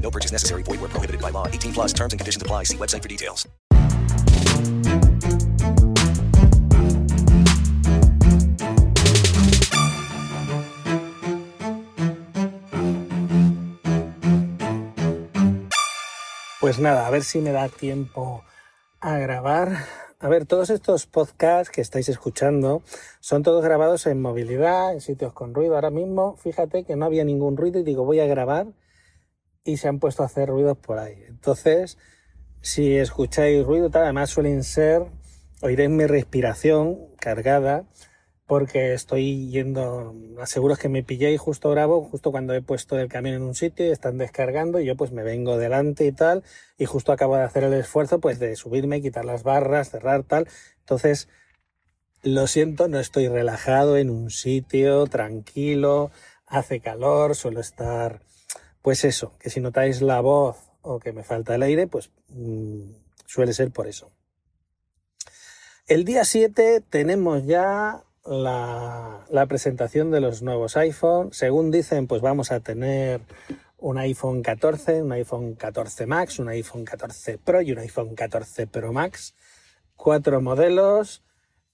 No purchase necessary. Void where prohibited by law. 18 plus terms and conditions apply. See website for details. Pues nada, a ver si me da tiempo a grabar. A ver, todos estos podcasts que estáis escuchando son todos grabados en movilidad, en sitios con ruido. Ahora mismo, fíjate que no había ningún ruido y digo, voy a grabar y se han puesto a hacer ruidos por ahí. Entonces, si escucháis ruido, tal, además suelen ser, oiréis mi respiración cargada, porque estoy yendo, aseguros que me pilléis justo bravo, justo cuando he puesto el camión en un sitio y están descargando y yo pues me vengo delante y tal, y justo acabo de hacer el esfuerzo pues de subirme, quitar las barras, cerrar tal. Entonces, lo siento, no estoy relajado en un sitio, tranquilo, hace calor, suelo estar, pues eso, que si notáis la voz o que me falta el aire, pues mmm, suele ser por eso. El día 7 tenemos ya la, la, presentación de los nuevos iPhone. Según dicen, pues vamos a tener un iPhone 14, un iPhone 14 Max, un iPhone 14 Pro y un iPhone 14 Pro Max. Cuatro modelos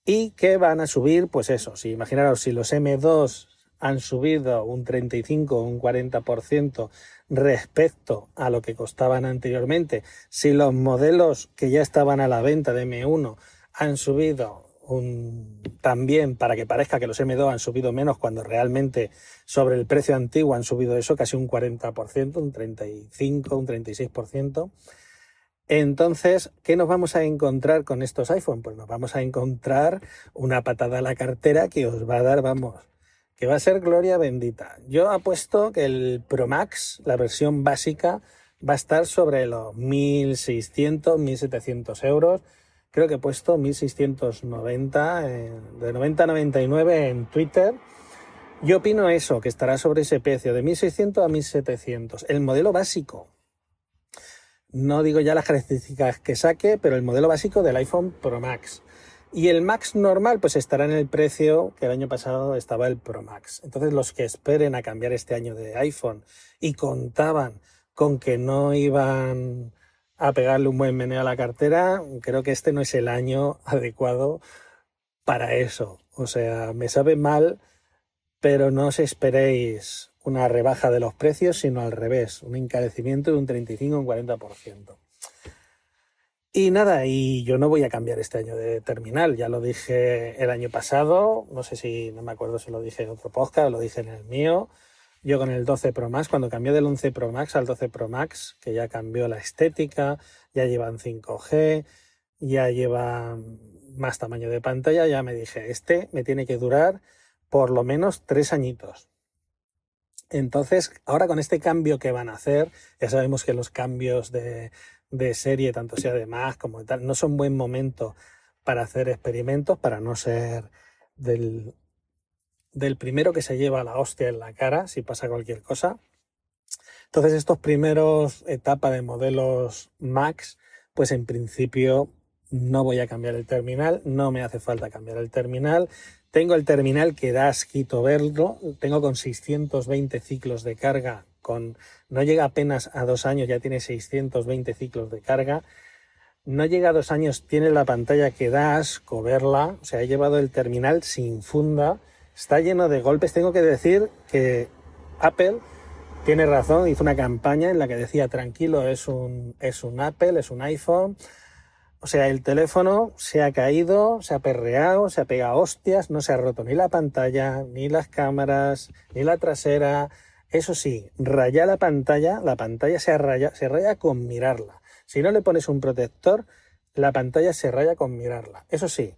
y que van a subir, pues eso, si imaginaros si los M2 han subido un 35 o un 40% respecto a lo que costaban anteriormente, si los modelos que ya estaban a la venta de M1 han subido un, también para que parezca que los M2 han subido menos cuando realmente sobre el precio antiguo han subido eso casi un 40%, un 35, un 36%. Entonces, ¿qué nos vamos a encontrar con estos iPhone? Pues nos vamos a encontrar una patada a la cartera que os va a dar, vamos, que va a ser gloria bendita. Yo apuesto que el Pro Max, la versión básica, va a estar sobre los 1.600, 1.700 euros creo que he puesto 1690, eh, de 90 a 99 en Twitter. Yo opino eso, que estará sobre ese precio, de 1600 a 1700. El modelo básico. No digo ya las características que saque, pero el modelo básico del iPhone Pro Max. Y el Max normal, pues estará en el precio que el año pasado estaba el Pro Max. Entonces, los que esperen a cambiar este año de iPhone y contaban con que no iban a pegarle un buen meneo a la cartera, creo que este no es el año adecuado para eso. O sea, me sabe mal, pero no os esperéis una rebaja de los precios, sino al revés, un encarecimiento de un 35 o un 40%. Y nada, y yo no voy a cambiar este año de terminal, ya lo dije el año pasado, no sé si, no me acuerdo si lo dije en otro podcast, lo dije en el mío, yo con el 12 Pro Max, cuando cambié del 11 Pro Max al 12 Pro Max, que ya cambió la estética, ya llevan 5G, ya lleva más tamaño de pantalla, ya me dije, este me tiene que durar por lo menos tres añitos. Entonces, ahora con este cambio que van a hacer, ya sabemos que los cambios de, de serie, tanto sea de Mac como de tal, no son buen momento para hacer experimentos, para no ser del del primero que se lleva la hostia en la cara si pasa cualquier cosa. Entonces estos primeros etapas de modelos Max, pues en principio no voy a cambiar el terminal, no me hace falta cambiar el terminal. Tengo el terminal que da asquito verlo, tengo con 620 ciclos de carga, con no llega apenas a dos años, ya tiene 620 ciclos de carga. No llega a dos años, tiene la pantalla que da asco verla, o sea, he llevado el terminal sin funda, está lleno de golpes. Tengo que decir que Apple tiene razón, hizo una campaña en la que decía tranquilo, es un, es un Apple, es un iPhone. O sea, el teléfono se ha caído, se ha perreado, se ha pegado hostias, no se ha roto ni la pantalla, ni las cámaras, ni la trasera. Eso sí, raya la pantalla, la pantalla se raya, se raya con mirarla. Si no le pones un protector, la pantalla se raya con mirarla. Eso sí,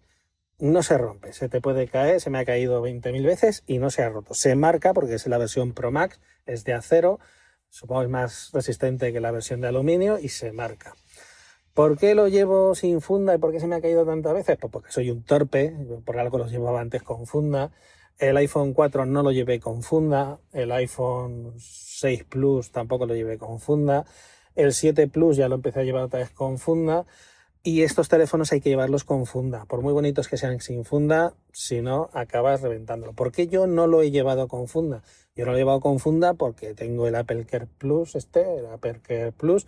no se rompe, se te puede caer, se me ha caído 20.000 veces y no se ha roto. Se marca porque es la versión Pro Max, es de acero, supongo es más resistente que la versión de aluminio y se marca. ¿Por qué lo llevo sin funda y por qué se me ha caído tantas veces? Pues porque soy un torpe, por algo los llevaba antes con funda. El iPhone 4 no lo llevé con funda, el iPhone 6 Plus tampoco lo llevé con funda, el 7 Plus ya lo empecé a llevar otra vez con funda y estos teléfonos hay que llevarlos con funda. Por muy bonitos que sean sin funda, si no, acabas reventándolo. ¿Por qué yo no lo he llevado con funda? Yo no lo he llevado con funda porque tengo el Apple Care Plus, este, el Apple Care Plus,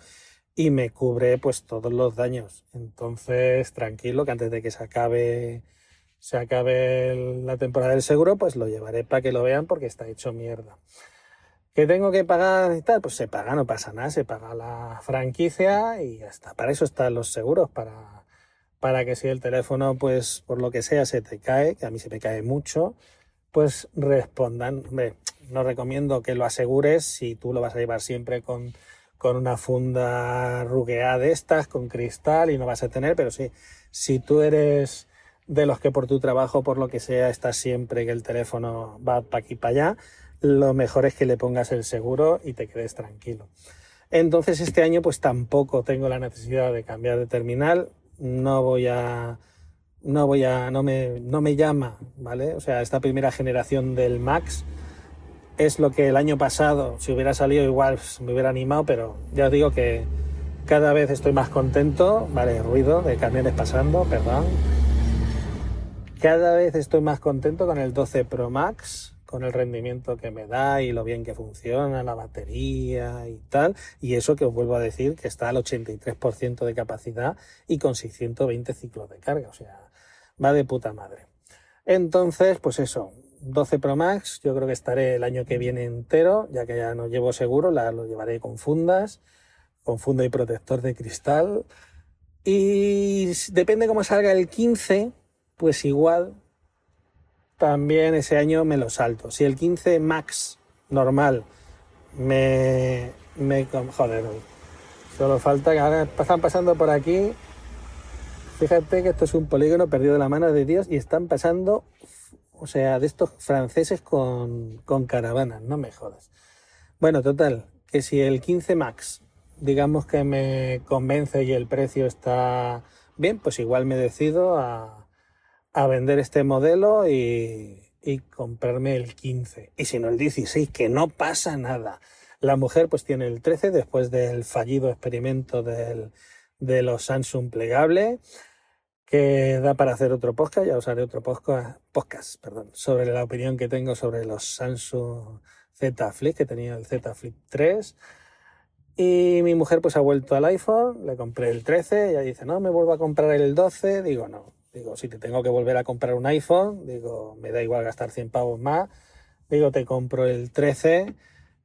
y me cubre pues todos los daños. Entonces, tranquilo, que antes de que se acabe, se acabe la temporada del seguro, pues lo llevaré para que lo vean porque está hecho mierda. ¿Qué tengo que pagar y tal? Pues se paga, no pasa nada, se paga la franquicia y ya está. Para eso están los seguros, para, para que si el teléfono, pues por lo que sea, se te cae, que a mí se me cae mucho, pues respondan. no recomiendo que lo asegures si tú lo vas a llevar siempre con, con una funda rugueada de estas, con cristal y no vas a tener, pero sí, si tú eres de los que por tu trabajo, por lo que sea, estás siempre que el teléfono va para aquí para allá, lo mejor es que le pongas el seguro y te quedes tranquilo. Entonces este año pues tampoco tengo la necesidad de cambiar de terminal, no voy a no voy a no me no me llama, ¿vale? O sea, esta primera generación del Max es lo que el año pasado si hubiera salido igual pues, me hubiera animado, pero ya os digo que cada vez estoy más contento, vale, ruido de camiones pasando, perdón. Cada vez estoy más contento con el 12 Pro Max, con el rendimiento que me da y lo bien que funciona la batería y tal. Y eso que os vuelvo a decir que está al 83% de capacidad y con 620 ciclos de carga. O sea, va de puta madre. Entonces, pues eso, 12 Pro Max, yo creo que estaré el año que viene entero, ya que ya no llevo seguro, la, lo llevaré con fundas, con funda y protector de cristal. Y depende cómo salga el 15, pues igual también ese año me lo salto. Si el 15 Max normal me, me joder, solo falta que ahora están pasando por aquí. Fíjate que esto es un polígono perdido de la mano de Dios y están pasando, o sea, de estos franceses con, con caravanas, no me jodas. Bueno, total, que si el 15 Max, digamos que me convence y el precio está bien, pues igual me decido a, a vender este modelo y, comprarme el 15. Y si no el 16, que no pasa nada. La mujer pues tiene el 13 después del fallido experimento del, de los Samsung plegable que da para hacer otro podcast, ya os haré otro podcast, podcast perdón, sobre la opinión que tengo sobre los Samsung Z Flip, que tenía el Z Flip 3. Y mi mujer pues ha vuelto al iPhone, le compré el 13, ella dice, no, me vuelvo a comprar el 12, digo, no, Digo, si te tengo que volver a comprar un iPhone, digo, me da igual gastar 100 pavos más. Digo, te compro el 13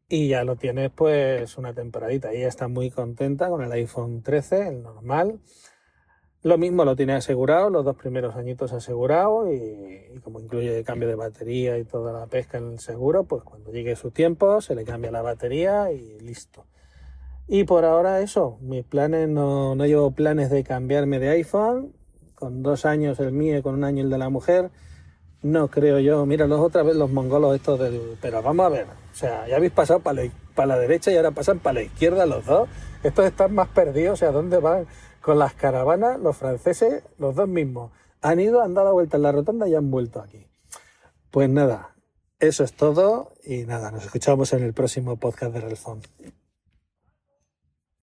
y ya lo tienes pues una temporadita. Ella está muy contenta con el iPhone 13, el normal. Lo mismo lo tiene asegurado, los dos primeros añitos asegurado y, como incluye cambio de batería y toda la pesca en el seguro, pues cuando llegue su tiempo se le cambia la batería y listo. Y por ahora eso, mis planes, no, no llevo planes de cambiarme de iPhone, con dos años el mío con un año el de la mujer, no creo yo. Mira, los otra vez los mongolos estos del... Pero vamos a ver, o sea, ya habéis pasado para la, para la derecha y ahora pasan para la izquierda los dos. Estos están más perdidos, o sea, ¿dónde van? Con las caravanas, los franceses, los dos mismos. Han ido, han dado vuelta en la rotonda y han vuelto aquí. Pues nada, eso es todo y nada, nos escuchamos en el próximo podcast de Relfon.